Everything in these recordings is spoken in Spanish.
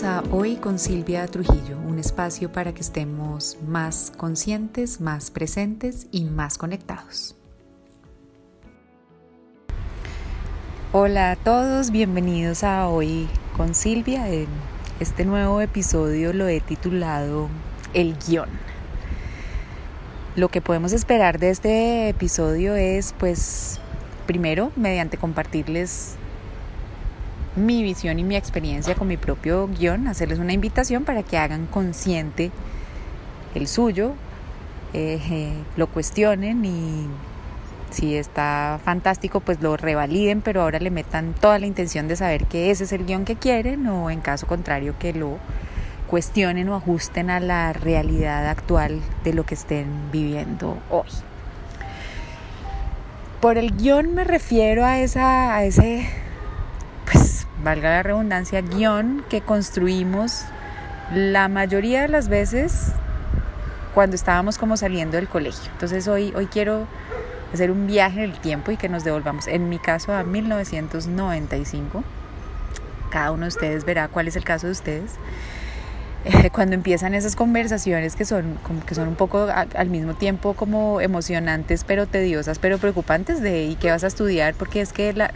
A Hoy con Silvia Trujillo, un espacio para que estemos más conscientes, más presentes y más conectados. Hola a todos, bienvenidos a Hoy con Silvia. Este nuevo episodio lo he titulado El guion. Lo que podemos esperar de este episodio es, pues, primero, mediante compartirles mi visión y mi experiencia con mi propio guion, hacerles una invitación para que hagan consciente el suyo, eh, lo cuestionen y si está fantástico pues lo revaliden, pero ahora le metan toda la intención de saber que ese es el guion que quieren o en caso contrario que lo cuestionen o ajusten a la realidad actual de lo que estén viviendo hoy. Por el guion me refiero a, esa, a ese valga la redundancia, guion que construimos la mayoría de las veces cuando estábamos como saliendo del colegio. Entonces hoy, hoy quiero hacer un viaje en el tiempo y que nos devolvamos, en mi caso, a 1995. Cada uno de ustedes verá cuál es el caso de ustedes. cuando empiezan esas conversaciones que son, como que son un poco al mismo tiempo como emocionantes, pero tediosas, pero preocupantes de ¿y qué vas a estudiar? Porque es que la,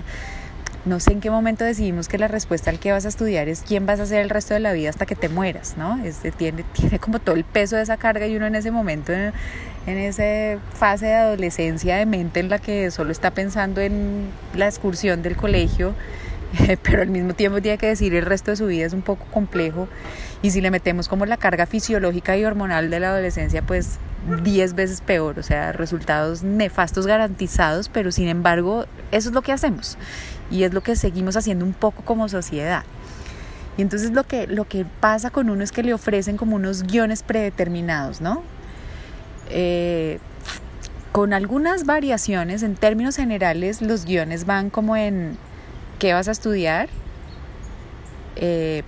no sé en qué momento decidimos que la respuesta al que vas a estudiar es quién vas a ser el resto de la vida hasta que te mueras, ¿no? tiene, tiene como todo el peso de esa carga y uno en ese momento, en, en esa fase de adolescencia de mente en la que solo está pensando en la excursión del colegio, pero al mismo tiempo tiene que decir el resto de su vida es un poco complejo y si le metemos como la carga fisiológica y hormonal de la adolescencia, pues 10 veces peor, o sea, resultados nefastos garantizados, pero sin embargo, eso es lo que hacemos y es lo que seguimos haciendo un poco como sociedad. Y entonces lo que, lo que pasa con uno es que le ofrecen como unos guiones predeterminados, ¿no? Eh, con algunas variaciones, en términos generales, los guiones van como en qué vas a estudiar, eh,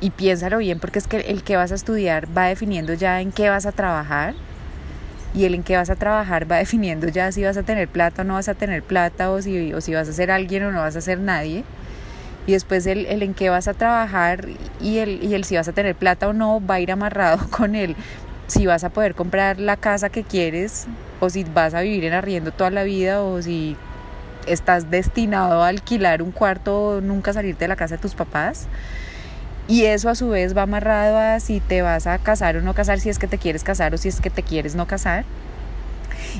y piénsalo bien porque es que el que vas a estudiar va definiendo ya en qué vas a trabajar y el en qué vas a trabajar va definiendo ya si vas a tener plata o no vas a tener plata o si, o si vas a ser alguien o no vas a ser nadie. Y después el, el en qué vas a trabajar y el, y el si vas a tener plata o no va a ir amarrado con el si vas a poder comprar la casa que quieres o si vas a vivir en arriendo toda la vida o si estás destinado a alquilar un cuarto o nunca salirte de la casa de tus papás. Y eso a su vez va amarrado a si te vas a casar o no casar, si es que te quieres casar o si es que te quieres no casar.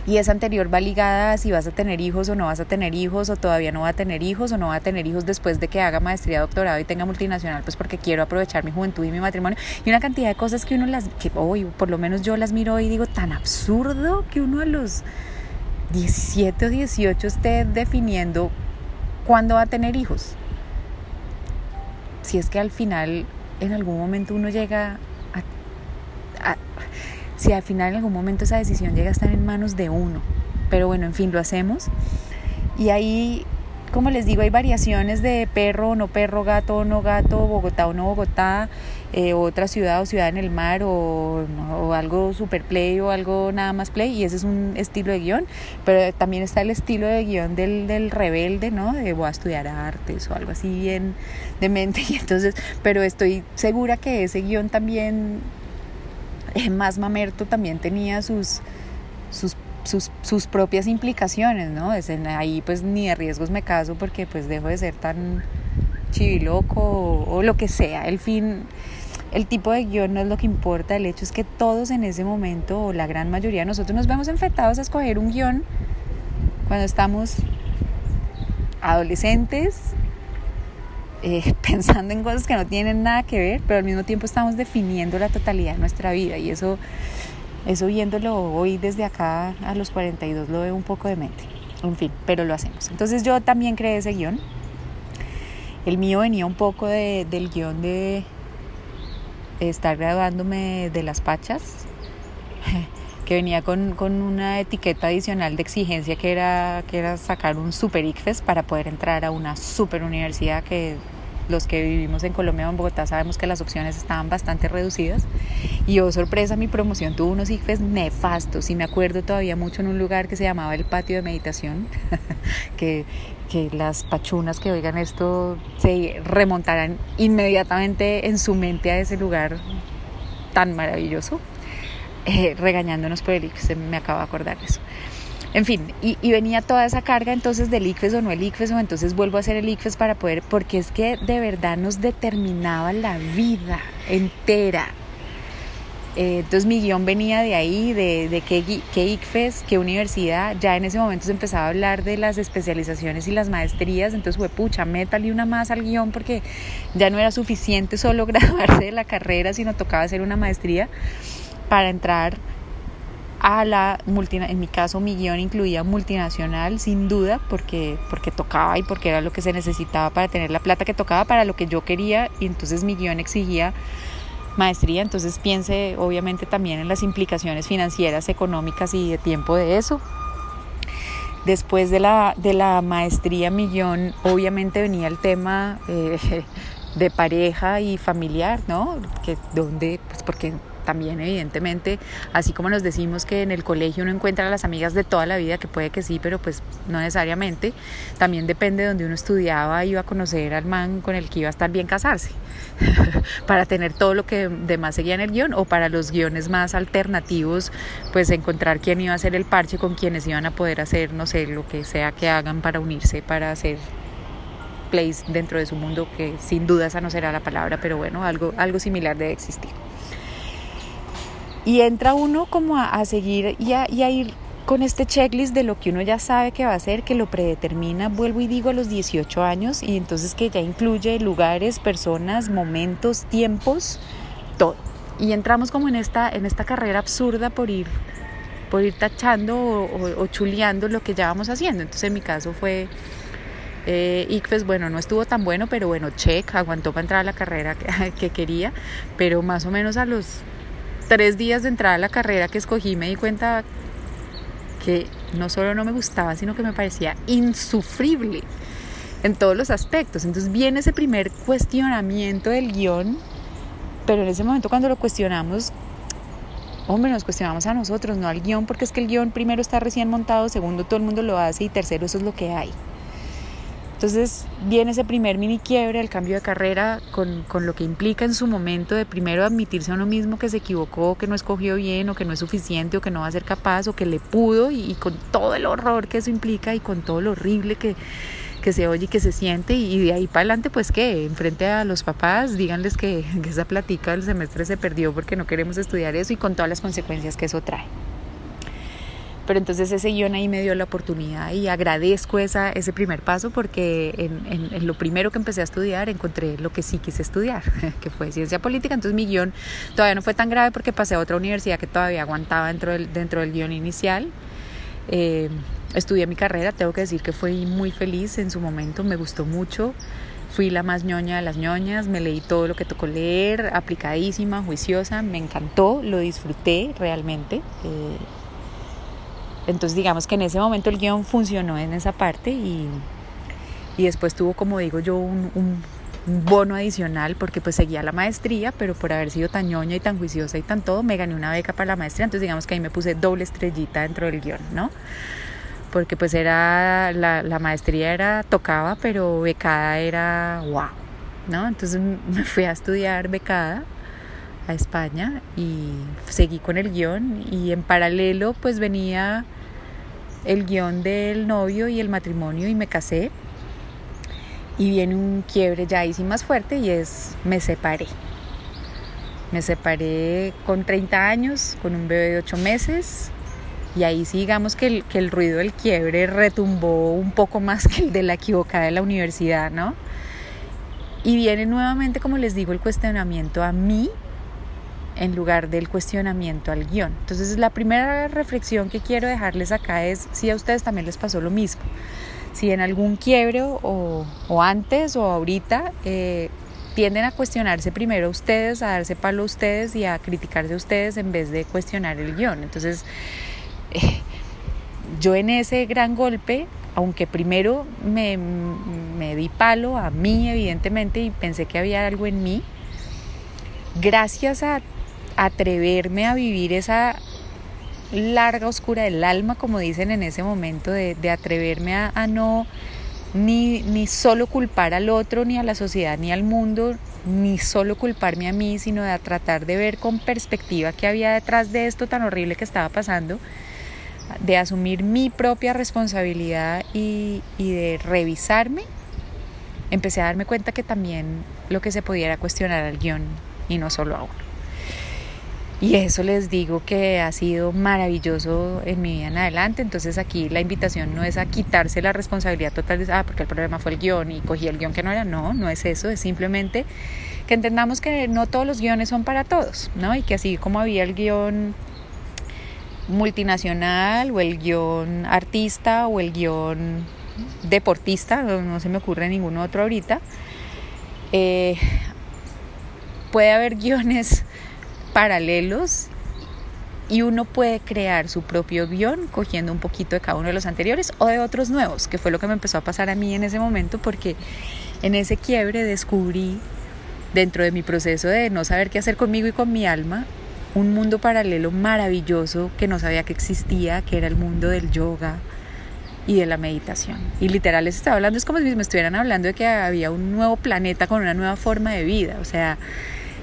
Y esa anterior va ligada a si vas a tener hijos o no vas a tener hijos, o todavía no va a tener hijos, o no va a tener hijos después de que haga maestría, doctorado y tenga multinacional, pues porque quiero aprovechar mi juventud y mi matrimonio. Y una cantidad de cosas que uno las, que hoy, por lo menos yo las miro y digo, tan absurdo que uno a los 17 o 18 esté definiendo cuándo va a tener hijos si es que al final en algún momento uno llega a, si al final en algún momento esa decisión llega a estar en manos de uno. Pero bueno, en fin, lo hacemos. Y ahí, como les digo, hay variaciones de perro o no perro, gato o no gato, Bogotá o no Bogotá, eh, otra ciudad o ciudad en el mar o, algo super play o algo nada más play y ese es un estilo de guion, pero también está el estilo de guion del, del rebelde, ¿no? De voy a estudiar artes o algo así bien de mente y entonces, pero estoy segura que ese guion también, eh, más mamerto, también tenía sus, sus sus, sus, propias implicaciones, ¿no? Es ahí pues ni de riesgos me caso porque pues dejo de ser tan chiviloco o, o lo que sea. El fin, el tipo de guion no es lo que importa, el hecho es que todos en ese momento, o la gran mayoría de nosotros, nos vemos enfrentados a escoger un guion cuando estamos adolescentes, eh, pensando en cosas que no tienen nada que ver, pero al mismo tiempo estamos definiendo la totalidad de nuestra vida y eso, eso viéndolo hoy desde acá a los 42 lo veo un poco de mente. En fin, pero lo hacemos. Entonces yo también creé ese guion. El mío venía un poco de, del guion de estar graduándome de las Pachas, que venía con, una etiqueta adicional de exigencia que era, que era sacar un super ICFES para poder entrar a una super universidad que los que vivimos en Colombia o en Bogotá sabemos que las opciones estaban bastante reducidas. Y oh sorpresa, mi promoción tuvo unos ICFES nefastos. Y me acuerdo todavía mucho en un lugar que se llamaba el patio de meditación, que, que las pachunas que oigan esto se remontarán inmediatamente en su mente a ese lugar tan maravilloso, eh, regañándonos por el ICFES, me acabo de acordar de eso. En fin, y, venía toda esa carga entonces del ICFES o no el ICFES o entonces vuelvo a hacer el ICFES para poder, porque es que de verdad nos determinaba la vida entera. Eh, entonces mi guion venía de ahí, de, de qué, qué ICFES, qué universidad. Ya en ese momento se empezaba a hablar de las especializaciones y las maestrías. Entonces fue, pucha, métale una más al guion porque ya no era suficiente solo graduarse de la carrera, sino tocaba hacer una maestría para entrar a la multinacional, en mi caso mi guion incluía multinacional sin duda porque, porque tocaba y porque era lo que se necesitaba para tener la plata que tocaba para lo que yo quería y entonces mi guion exigía maestría, entonces piense obviamente también en las implicaciones financieras, económicas y de tiempo de eso. Después de la, de la maestría mi guion obviamente venía el tema eh, de pareja y familiar, ¿no? Que donde, pues porque también evidentemente, así como nos decimos que en el colegio uno encuentra a las amigas de toda la vida, que puede que sí, pero pues no necesariamente, también depende de donde uno estudiaba, iba a conocer al man con el que iba a estar bien casarse, para tener todo lo que demás seguía en el guion, o para los guiones más alternativos, pues encontrar quién iba a hacer el parche con quienes iban a poder hacer, no sé, lo que sea que hagan para unirse, para hacer place dentro de su mundo, que sin duda esa no será la palabra, pero bueno, algo, algo similar debe existir. Y entra uno como a, seguir y a, ir con este checklist de lo que uno ya sabe que va a hacer, que lo predetermina, vuelvo y digo, a los 18 años, y entonces que ya incluye lugares, personas, momentos, tiempos, todo. Y entramos como en esta, en esta carrera absurda por ir, por ir tachando o, chuleando lo que ya vamos haciendo. Entonces en mi caso fue eh, ICFES, bueno, no estuvo tan bueno, pero bueno, check, aguantó para entrar a la carrera que quería, pero más o menos a los tres días de entrada a la carrera que escogí me di cuenta que no solo no me gustaba, sino que me parecía insufrible en todos los aspectos. Entonces viene ese primer cuestionamiento del guion, pero en ese momento cuando lo cuestionamos, hombre, nos cuestionamos a nosotros, no al guion, porque es que el guion primero está recién montado, segundo todo el mundo lo hace y tercero eso es lo que hay. Entonces viene ese primer mini quiebre, el cambio de carrera, con, lo que implica en su momento de primero admitirse a uno mismo que se equivocó, que no escogió bien o que no es suficiente o que no va a ser capaz o que le pudo y, con todo el horror que eso implica y con todo lo horrible que, se oye y que se siente y, de ahí para adelante pues que enfrente a los papás díganles que, que esa platica del semestre se perdió porque no queremos estudiar eso y con todas las consecuencias que eso trae. Pero entonces ese guion ahí me dio la oportunidad y agradezco esa, ese primer paso porque en, lo primero que empecé a estudiar encontré lo que sí quise estudiar, que fue ciencia política. Entonces mi guion todavía no fue tan grave porque pasé a otra universidad que todavía aguantaba dentro del, dentro del guion inicial. Eh, estudié mi carrera, tengo que decir que fui muy feliz en su momento, me gustó mucho. Fui la más ñoña de las ñoñas, me leí todo lo que tocó leer, aplicadísima, juiciosa, me encantó, lo disfruté realmente. Eh, entonces digamos que en ese momento el guion funcionó en esa parte y, y después tuvo, como digo yo, un, bono adicional porque pues seguía la maestría, pero por haber sido tan ñoña y tan juiciosa y tan todo, me gané una beca para la maestría, entonces digamos que ahí me puse doble estrellita dentro del guion, ¿no? Porque pues era, la, la maestría era, tocaba, pero becada era wow, ¿no? Entonces me fui a estudiar becada a España y seguí con el guion y en paralelo pues venía el guion del novio y el matrimonio y me casé y viene un quiebre ya ahí sí más fuerte y es me separé. Me separé con 30 años, con un bebé de 8 meses y ahí sí digamos que el, que el ruido del quiebre retumbó un poco más que el de la equivocada de la universidad, ¿no? Y viene nuevamente, como les digo, el cuestionamiento a mí en lugar del cuestionamiento al guion. Entonces la primera reflexión que quiero dejarles acá es si a ustedes también les pasó lo mismo. Si en algún quiebre o, antes o ahorita eh, tienden a cuestionarse primero ustedes, a darse palo a ustedes y a criticarse a ustedes en vez de cuestionar el guion. Entonces eh, yo en ese gran golpe aunque primero me, me di palo a mí, evidentemente, y pensé que había algo en mí, gracias a atreverme a vivir esa larga oscura del alma, como dicen en ese momento, de, atreverme a, no ni, ni solo culpar al otro, ni a la sociedad, ni al mundo, ni solo culparme a mí, sino de tratar de ver con perspectiva qué había detrás de esto tan horrible que estaba pasando, de asumir mi propia responsabilidad y, de revisarme, empecé a darme cuenta que también lo que se pudiera cuestionar al guion y no solo a uno. Y eso les digo que ha sido maravilloso en mi vida en adelante. Entonces aquí la invitación no es a quitarse la responsabilidad total de, ah, porque el problema fue el guion y cogí el guion que no era. No, no es eso. Es simplemente que entendamos que no todos los guiones son para todos, ¿no? Y que así como había el guion multinacional o el guion artista o el guion deportista, no, se me ocurre ninguno otro ahorita, eh, puede haber guiones paralelos y uno puede crear su propio guion cogiendo un poquito de cada uno de los anteriores o de otros nuevos, que fue lo que me empezó a pasar a mí en ese momento porque en ese quiebre descubrí dentro de mi proceso de no saber qué hacer conmigo y con mi alma, un mundo paralelo maravilloso que no sabía que existía, que era el mundo del yoga y de la meditación. Y literal les estaba hablando, es como si me estuvieran hablando de que había un nuevo planeta con una nueva forma de vida, o sea,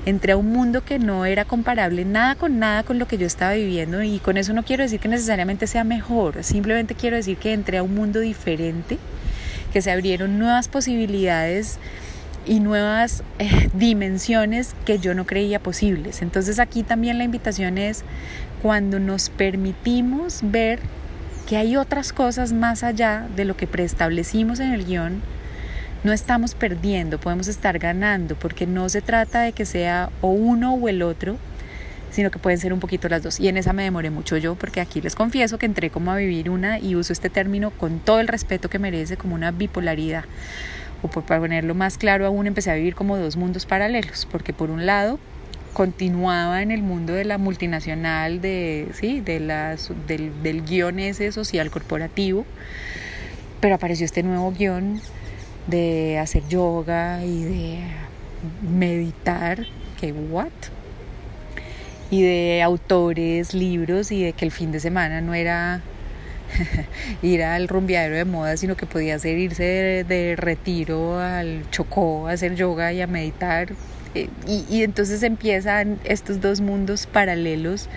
entré a un mundo que no era comparable nada con nada con lo que yo estaba viviendo y con eso no quiero decir que necesariamente sea mejor, simplemente quiero decir que entré a un mundo diferente, que se abrieron nuevas posibilidades y nuevas eh, dimensiones que yo no creía posibles. Entonces aquí también la invitación es cuando nos permitimos ver que hay otras cosas más allá de lo que preestablecimos en el guion, no estamos perdiendo, podemos estar ganando, porque no se trata de que sea o uno o el otro, sino que pueden ser un poquito las dos. Y en esa me demoré mucho yo, porque aquí les confieso que entré como a vivir una, y uso este término con todo el respeto que merece, como una bipolaridad. O por ponerlo más claro aún, empecé a vivir como dos mundos paralelos, porque por un lado continuaba en el mundo de la multinacional, de, sí, de las, del, del guion ese social corporativo, pero apareció este nuevo guion de hacer yoga y de meditar, que what? Y de autores, libros y de que el fin de semana no era ir al rumbeadero de moda, sino que podía ser irse de, retiro al Chocó a hacer yoga y a meditar. Eh, y entonces empiezan estos dos mundos paralelos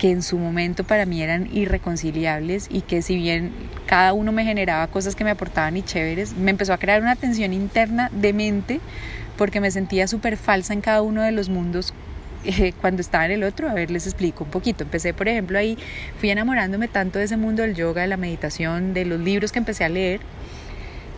que en su momento para mí eran irreconciliables y que si bien cada uno me generaba cosas que me aportaban y chéveres, me empezó a crear una tensión interna de mente porque me sentía súper falsa en cada uno de los mundos eh, cuando estaba en el otro. A ver, les explico un poquito. Empecé, por ejemplo, ahí, fui enamorándome tanto de ese mundo del yoga, de la meditación, de los libros que empecé a leer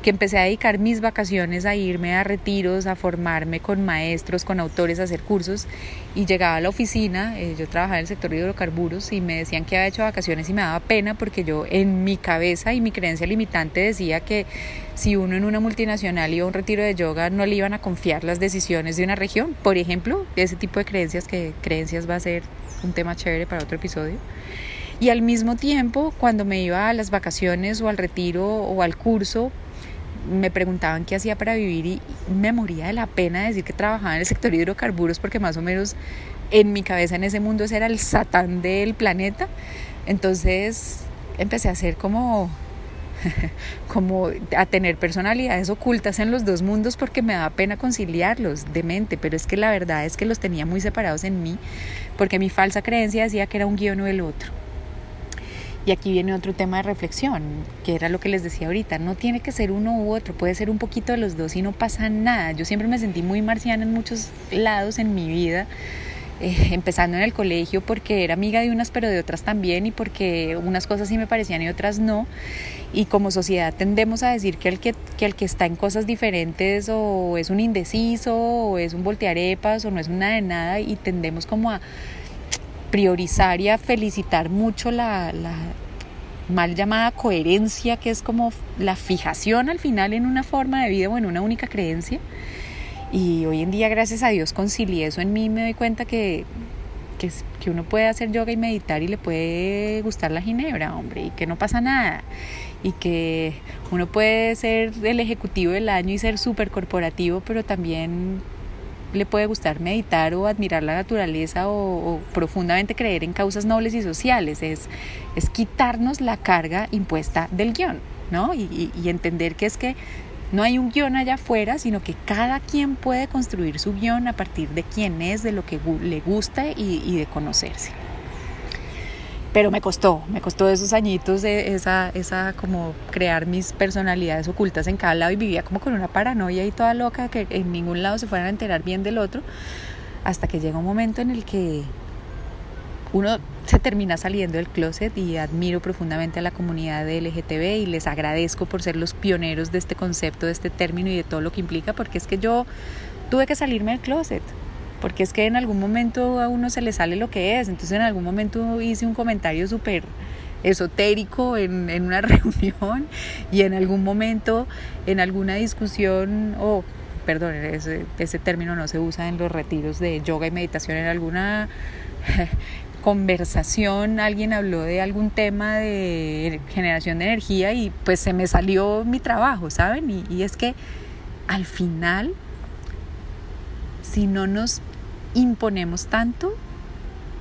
que empecé a dedicar mis vacaciones a irme a retiros, a formarme con maestros, con autores, a hacer cursos y llegaba a la oficina, eh, yo trabajaba en el sector de hidrocarburos y me decían que había hecho vacaciones y me daba pena porque yo en mi cabeza y mi creencia limitante decía que si uno en una multinacional iba a un retiro de yoga no le iban a confiar las decisiones de una región, por ejemplo, ese tipo de creencias que creencias va a ser un tema chévere para otro episodio. Y al mismo tiempo, cuando me iba a las vacaciones o al retiro o al curso, me preguntaban qué hacía para vivir y me moría de la pena de decir que trabajaba en el sector hidrocarburos porque más o menos en mi cabeza en ese mundo ese era el satán del planeta. Entonces empecé a hacer como como a tener personalidades ocultas en los dos mundos porque me daba pena conciliarlos de mente, pero es que la verdad es que los tenía muy separados en mí porque mi falsa creencia decía que era un guion o el otro. Y aquí viene otro tema de reflexión, que era lo que les decía ahorita, no tiene que ser uno u otro, puede ser un poquito de los dos y no pasa nada. Yo siempre me sentí muy marciana en muchos lados en mi vida, eh, empezando en el colegio porque era amiga de unas pero de otras también y porque unas cosas sí me parecían y otras no. Y como sociedad tendemos a decir que el que, que el que está en cosas diferentes o es un indeciso o es un voltearepas o no es una de nada y tendemos como a priorizar y a felicitar mucho la, mal llamada coherencia, que es como la fijación al final en una forma de vida o en una única creencia. Y hoy en día, gracias a Dios, concilié eso en mí me doy cuenta que, que, que uno puede hacer yoga y meditar y le puede gustar la ginebra, hombre, y que no pasa nada. Y que uno puede ser el ejecutivo del año y ser súper corporativo, pero también le puede gustar meditar o admirar la naturaleza o, profundamente creer en causas nobles y sociales. Es, es quitarnos la carga impuesta del guion, ¿no? Y, entender que es que no hay un guion allá afuera, sino que cada quien puede construir su guion a partir de quién es, de lo que le gusta y de conocerse pero me costó, me costó esos añitos esa, esa como crear mis personalidades ocultas en cada lado y vivía como con una paranoia y toda loca que en ningún lado se fueran a enterar bien del otro, hasta que llega un momento en el que uno se termina saliendo del closet y admiro profundamente a la comunidad de LGTB y les agradezco por ser los pioneros de este concepto, de este término y de todo lo que implica, porque es que yo tuve que salirme del closet porque es que en algún momento a uno se le sale lo que es, entonces en algún momento hice un comentario súper esotérico en, en, una reunión y en algún momento, en alguna discusión, o perdón, ese, término no se usa en los retiros de yoga y meditación, en alguna conversación alguien habló de algún tema de generación de energía y pues se me salió mi trabajo, ¿saben? Y es que al final, si no nos imponemos tanto,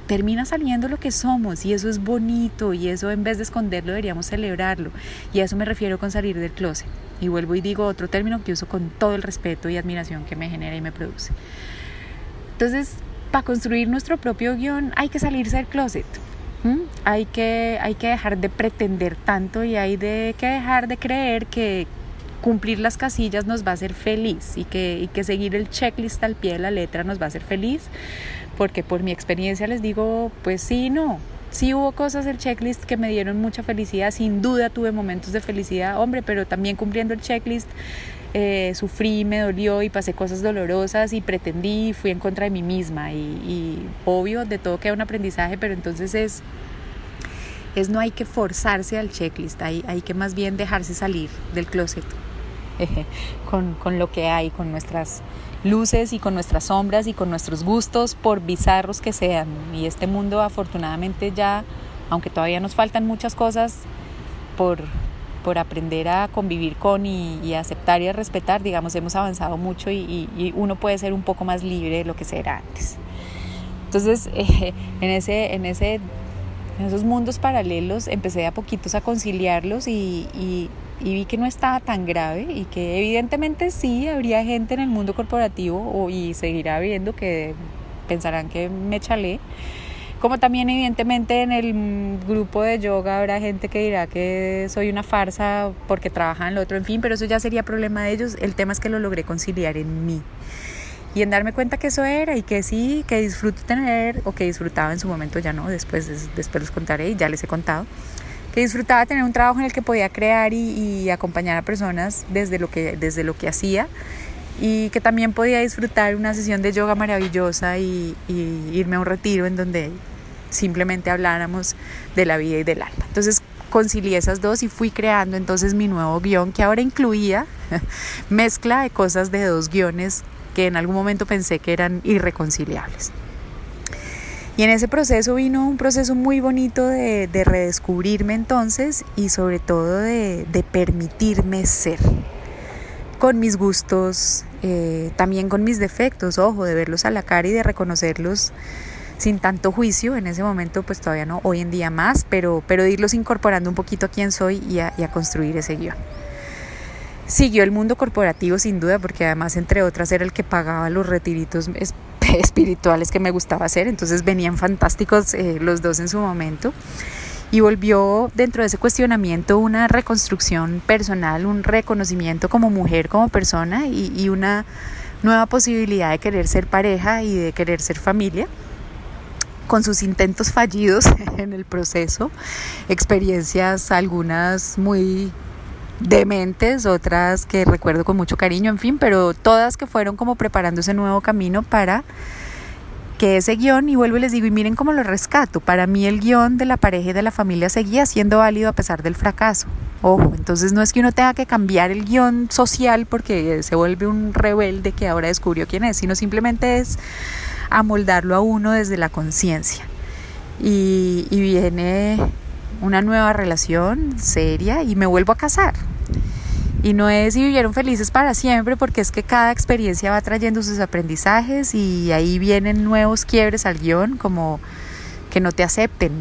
termina saliendo lo que somos y eso es bonito y eso en vez de esconderlo deberíamos celebrarlo. Y a eso me refiero con salir del closet. Y vuelvo y digo otro término que uso con todo el respeto y admiración que me genera y me produce. Entonces para construir nuestro propio guion hay que salirse del closet hay que, hay que dejar de pretender tanto y hay de, que dejar de creer que, cumplir las casillas nos va a hacer feliz y que, y seguir el checklist al pie de la letra nos va a hacer feliz, porque por mi experiencia les digo, pues sí, no. Sí hubo cosas del checklist que me dieron mucha felicidad, sin duda tuve momentos de felicidad, hombre, pero también cumpliendo el checklist eh, sufrí, me dolió y pasé cosas dolorosas y pretendí, fui en contra de mí misma y, y obvio, de todo queda un aprendizaje, pero entonces es es no hay que forzarse al checklist, hay, hay que más bien dejarse salir del closet. con, con lo que hay, con nuestras luces y con nuestras sombras y con nuestros gustos, por bizarros que sean. Y este mundo afortunadamente ya, aunque todavía nos faltan muchas cosas por, por aprender a convivir con y, aceptar y a respetar, digamos, hemos avanzado mucho y, y, uno puede ser un poco más libre de lo que era antes. Entonces, en, ese, en, ese, en esos mundos paralelos empecé a poquitos a conciliarlos y, y vi que no estaba tan grave y que evidentemente sí habría gente en el mundo corporativo y seguirá habiendo que pensarán que me chalé. Como también evidentemente en el grupo de yoga habrá gente que dirá que soy una farsa porque trabaja en lo otro, en fin, pero eso ya sería problema de ellos. El tema es que lo logré conciliar en mí y en darme cuenta que eso era y que sí, que disfruto tener o que disfrutaba en su momento, ya no, después, después les contaré y ya les he contado que disfrutaba tener un trabajo en el que podía crear y, acompañar a personas desde lo, que, desde lo que hacía y que también podía disfrutar una sesión de yoga maravillosa y, irme a un retiro en donde simplemente habláramos de la vida y del alma. Entonces concilié esas dos y fui creando entonces mi nuevo guion que ahora incluía mezcla de cosas de dos guiones que en algún momento pensé que eran irreconciliables. Y en ese proceso vino un proceso muy bonito de, redescubrirme entonces y sobre todo de, permitirme ser con mis gustos, eh, también con mis defectos, ojo, de verlos a la cara y de reconocerlos sin tanto juicio, en ese momento pues todavía no, hoy en día más, pero, pero de irlos incorporando un poquito a quién soy y a, y a construir ese guion. Siguió el mundo corporativo sin duda, porque además entre otras era el que pagaba los retiritos espirituales que me gustaba hacer, entonces venían fantásticos eh, los dos en su momento. Y volvió dentro de ese cuestionamiento una reconstrucción personal, un reconocimiento como mujer, como persona y, y una nueva posibilidad de querer ser pareja y de querer ser familia con sus intentos fallidos en el proceso, experiencias algunas muy dementes, otras que recuerdo con mucho cariño, en fin, pero todas que fueron como preparando ese nuevo camino para que ese guion, y vuelvo y les digo, y miren cómo lo rescato, para mí el guion de la pareja y de la familia seguía siendo válido a pesar del fracaso. Ojo, entonces no es que uno tenga que cambiar el guion social porque se vuelve un rebelde que ahora descubrió quién es, sino simplemente es a moldarlo a uno desde la conciencia. Y, y viene una nueva relación seria y me vuelvo a casar. Y no es si vivieron felices para siempre, porque es que cada experiencia va trayendo sus aprendizajes y ahí vienen nuevos quiebres al guion, como que no te acepten,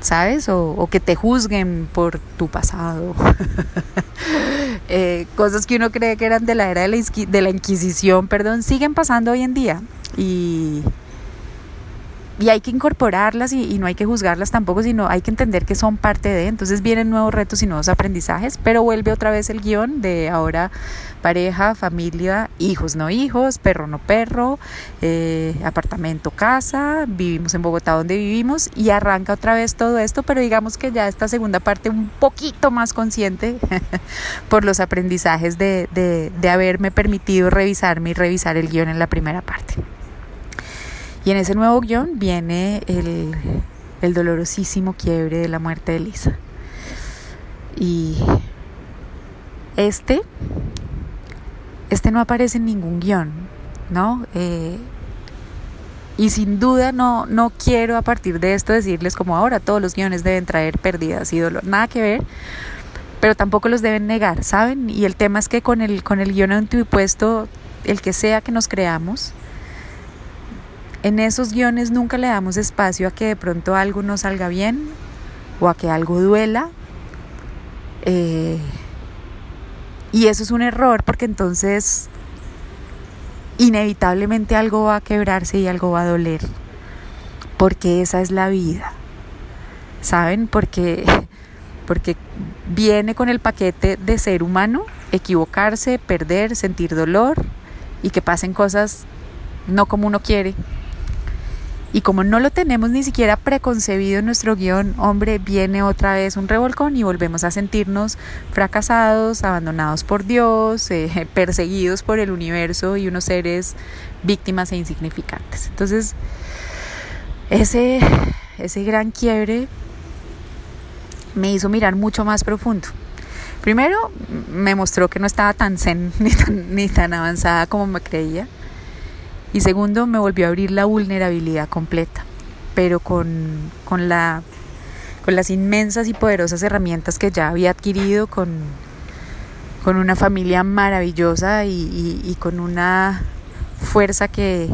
¿sabes? O, que te juzguen por tu pasado. Eh, cosas que uno cree que eran de la era de la, de la Inquisición, perdón, siguen pasando hoy en día. Y, y hay que incorporarlas y, no hay que juzgarlas tampoco, sino hay que entender que son parte de. Entonces vienen nuevos retos y nuevos aprendizajes, pero vuelve otra vez el guion de ahora pareja, familia, hijos no hijos, perro no perro, eh, apartamento, casa, vivimos en Bogotá donde vivimos y arranca otra vez todo esto, pero digamos que ya esta segunda parte un poquito más consciente por los aprendizajes de, de, de haberme permitido revisarme y revisar el guion en la primera parte. Y en ese nuevo guion viene el, dolorosísimo quiebre de la muerte de Lisa. Y este, este no aparece en ningún guion, ¿no? Eh, y sin duda no, no quiero a partir de esto decirles como ahora todos los guiones deben traer pérdidas y dolor, nada que ver, pero tampoco los deben negar, ¿saben? Y el tema es que con el, con el guion antipuesto, el que sea que nos creamos, en esos guiones nunca le damos espacio a que de pronto algo no salga bien o a que algo duela. Eh, y eso es un error porque entonces inevitablemente algo va a quebrarse y algo va a doler. Porque esa es la vida. ¿Saben? Porque, porque viene con el paquete de ser humano, equivocarse, perder, sentir dolor y que pasen cosas no como uno quiere, y como no lo tenemos ni siquiera preconcebido en nuestro guion, hombre, viene otra vez un revolcón y volvemos a sentirnos fracasados, abandonados por Dios, eh, perseguidos por el universo y unos seres víctimas e insignificantes. Entonces, ese, ese gran quiebre me hizo mirar mucho más profundo. Primero, me mostró que no estaba tan zen tan, ni tan avanzada como me creía. Y segundo, me volvió a abrir la vulnerabilidad completa, pero con, con, la, con las inmensas y poderosas herramientas que ya había adquirido, con, con una familia maravillosa y, con una fuerza que,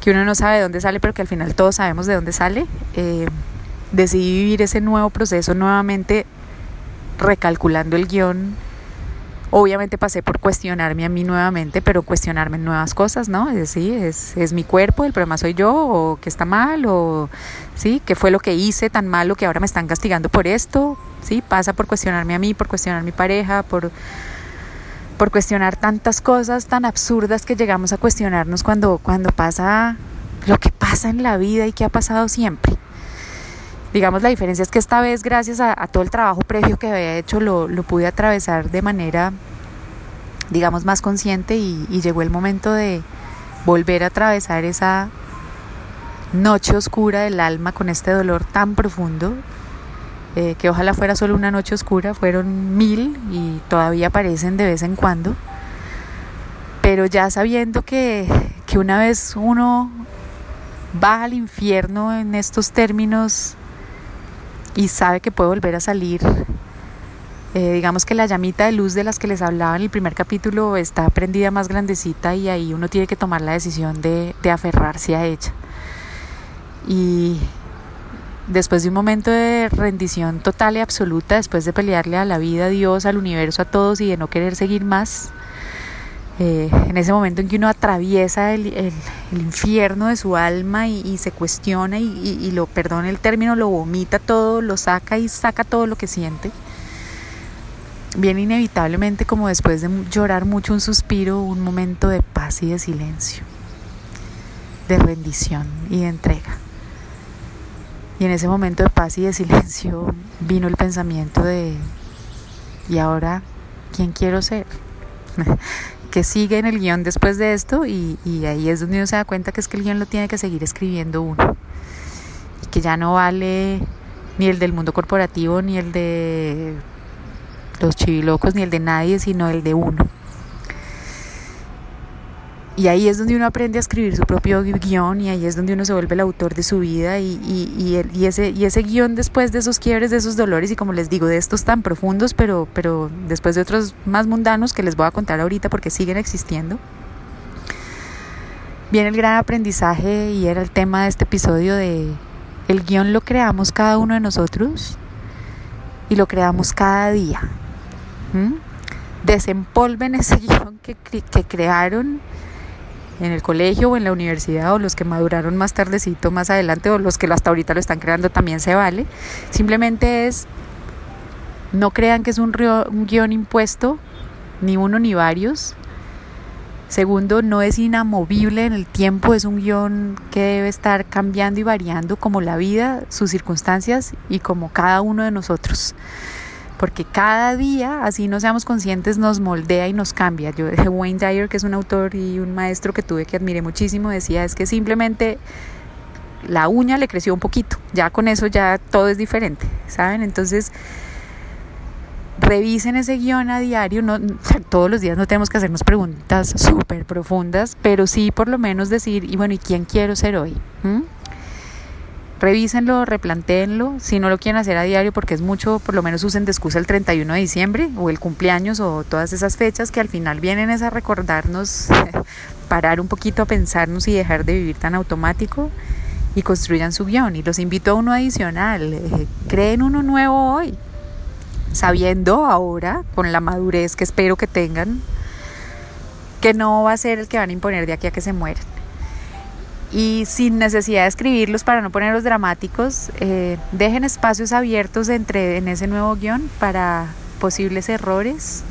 que uno no sabe de dónde sale, pero que al final todos sabemos de dónde sale. Eh, decidí vivir ese nuevo proceso nuevamente recalculando el guion Obviamente pasé por cuestionarme a mí nuevamente, pero cuestionarme en nuevas cosas, ¿no? Es decir, es, es mi cuerpo, el problema soy yo, o que está mal, o sí, qué fue lo que hice tan malo que ahora me están castigando por esto, sí, pasa por cuestionarme a mí, por cuestionar a mi pareja, por, por cuestionar tantas cosas tan absurdas que llegamos a cuestionarnos cuando, cuando pasa lo que pasa en la vida y que ha pasado siempre. Digamos, la diferencia es que esta vez, gracias a, todo el trabajo previo que había hecho, lo, pude atravesar de manera, digamos, más consciente y, llegó el momento de volver a atravesar esa noche oscura del alma con este dolor tan profundo, eh, que ojalá fuera solo una noche oscura, fueron mil y todavía aparecen de vez en cuando, pero ya sabiendo que, que una vez uno va al infierno en estos términos y sabe que puede volver a salir. Eh, digamos que la llamita de luz de las que les hablaba en el primer capítulo está prendida más grandecita y ahí uno tiene que tomar la decisión de, de aferrarse a ella. Y después de un momento de rendición total y absoluta, después de pelearle a la vida, a Dios, al universo, a todos y de no querer seguir más, eh, en ese momento en que uno atraviesa el, el, infierno de su alma y, se cuestiona y, lo, perdona el término, lo vomita todo, lo saca y saca todo lo que siente, viene inevitablemente como después de llorar mucho un suspiro, un momento de paz y de silencio, de rendición y de entrega. Y en ese momento de paz y de silencio vino el pensamiento de, ¿y ahora quién quiero ser? que sigue en el guion después de esto y, ahí es donde uno se da cuenta que es que el guion lo tiene que seguir escribiendo uno. Y que ya no vale ni el del mundo corporativo ni el de los chivilocos ni el de nadie sino el de uno y ahí es donde uno aprende a escribir su propio guion y ahí es donde uno se vuelve el autor de su vida y, y, y, ese, y ese guion después de esos quiebres, de esos dolores y como les digo, de estos tan profundos, pero, pero después de otros más mundanos que les voy a contar ahorita porque siguen existiendo, viene el gran aprendizaje y era el tema de este episodio de el guion lo creamos cada uno de nosotros y lo creamos cada día. Desempolven ese guion que, que crearon en el colegio o en la universidad o los que maduraron más tardecito, más adelante o los que hasta ahorita lo están creando también se vale. Simplemente es, no crean que es un, un guion impuesto, ni uno ni varios. Segundo, no es inamovible en el tiempo, es un guion que debe estar cambiando y variando como la vida, sus circunstancias y como cada uno de nosotros porque cada día, así no seamos conscientes, nos moldea y nos cambia. Yo, Wayne Dyer, que es un autor y un maestro que tuve que admiré muchísimo, decía es que simplemente la uña le creció un poquito, ya con eso ya todo es diferente, ¿saben? Entonces, revisen ese guion a diario, no, todos los días no tenemos que hacernos preguntas súper profundas, pero sí por lo menos decir, y bueno, ¿y quién quiero ser hoy? Revísenlo, replanteenlo. Si no lo quieren hacer a diario porque es mucho, por lo menos usen de excusa el 31 de diciembre o el cumpleaños o todas esas fechas que al final vienen es a recordarnos, parar un poquito a pensarnos y dejar de vivir tan automático y construyan su guion. Y los invito a uno adicional, eh, creen uno nuevo hoy, sabiendo ahora, con la madurez que espero que tengan, que no va a ser el que van a imponer de aquí a que se mueran y sin necesidad de escribirlos para no ponerlos dramáticos, eh, dejen espacios abiertos entre, en ese nuevo guion para posibles errores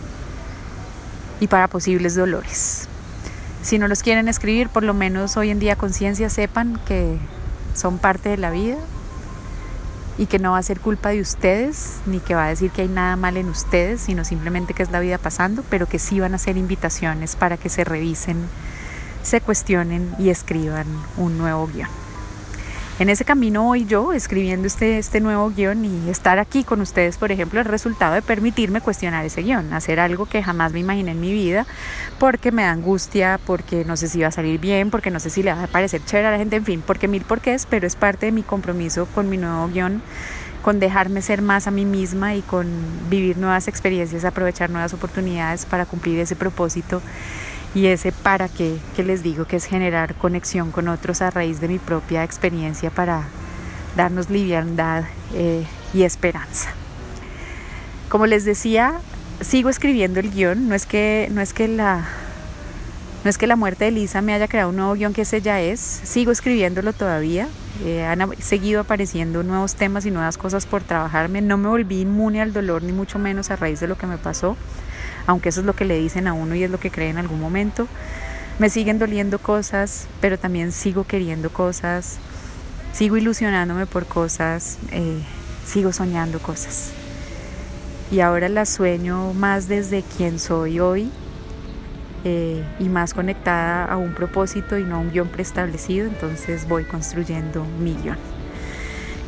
y para posibles dolores. Si no los quieren escribir, por lo menos hoy en día conciencia sepan que son parte de la vida y que no va a ser culpa de ustedes, ni que va a decir que hay nada mal en ustedes, sino simplemente que es la vida pasando, pero que sí van a ser invitaciones para que se revisen se cuestionen y escriban un nuevo guion. En ese camino voy yo escribiendo este, este nuevo guion y estar aquí con ustedes, por ejemplo, el resultado de permitirme cuestionar ese guion, hacer algo que jamás me imaginé en mi vida, porque me da angustia, porque no sé si va a salir bien, porque no sé si le va a parecer chévere a la gente, en fin, porque mil porqués, pero es parte de mi compromiso con mi nuevo guion con dejarme ser más a mí misma y con vivir nuevas experiencias, aprovechar nuevas oportunidades para cumplir ese propósito y ese para qué que les digo que es generar conexión con otros a raíz de mi propia experiencia para darnos liviandad eh, y esperanza. Como les decía, sigo escribiendo el guion, no es que, no es que la no es que la muerte de Lisa me haya creado un nuevo guion que ese ya es, sigo escribiéndolo todavía, eh, han seguido apareciendo nuevos temas y nuevas cosas por trabajarme, no me volví inmune al dolor ni mucho menos a raíz de lo que me pasó, aunque eso es lo que le dicen a uno y es lo que cree en algún momento. Me siguen doliendo cosas, pero también sigo queriendo cosas, sigo ilusionándome por cosas, eh, sigo soñando cosas. Y ahora las sueño más desde quien soy hoy eh, y más conectada a un propósito y no a un guion preestablecido, entonces voy construyendo mi guion.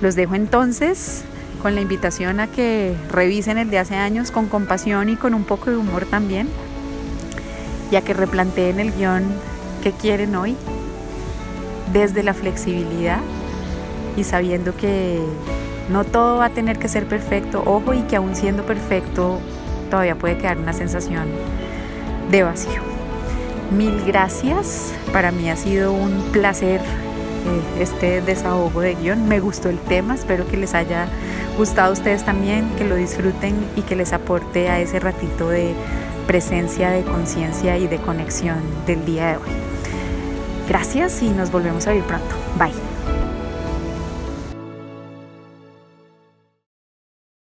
Los dejo entonces con la invitación a que revisen el de hace años con compasión y con un poco de humor también, y a que replanteen el guion que quieren hoy desde la flexibilidad y sabiendo que no todo va a tener que ser perfecto, ojo, y que aún siendo perfecto todavía puede quedar una sensación de vacío. Mil gracias, para mí ha sido un placer eh, este desahogo de guion, me gustó el tema, espero que les haya gustado a ustedes también, que lo disfruten y que les aporte a ese ratito de presencia, de conciencia y de conexión del día de hoy. Gracias y nos volvemos a ver pronto. Bye.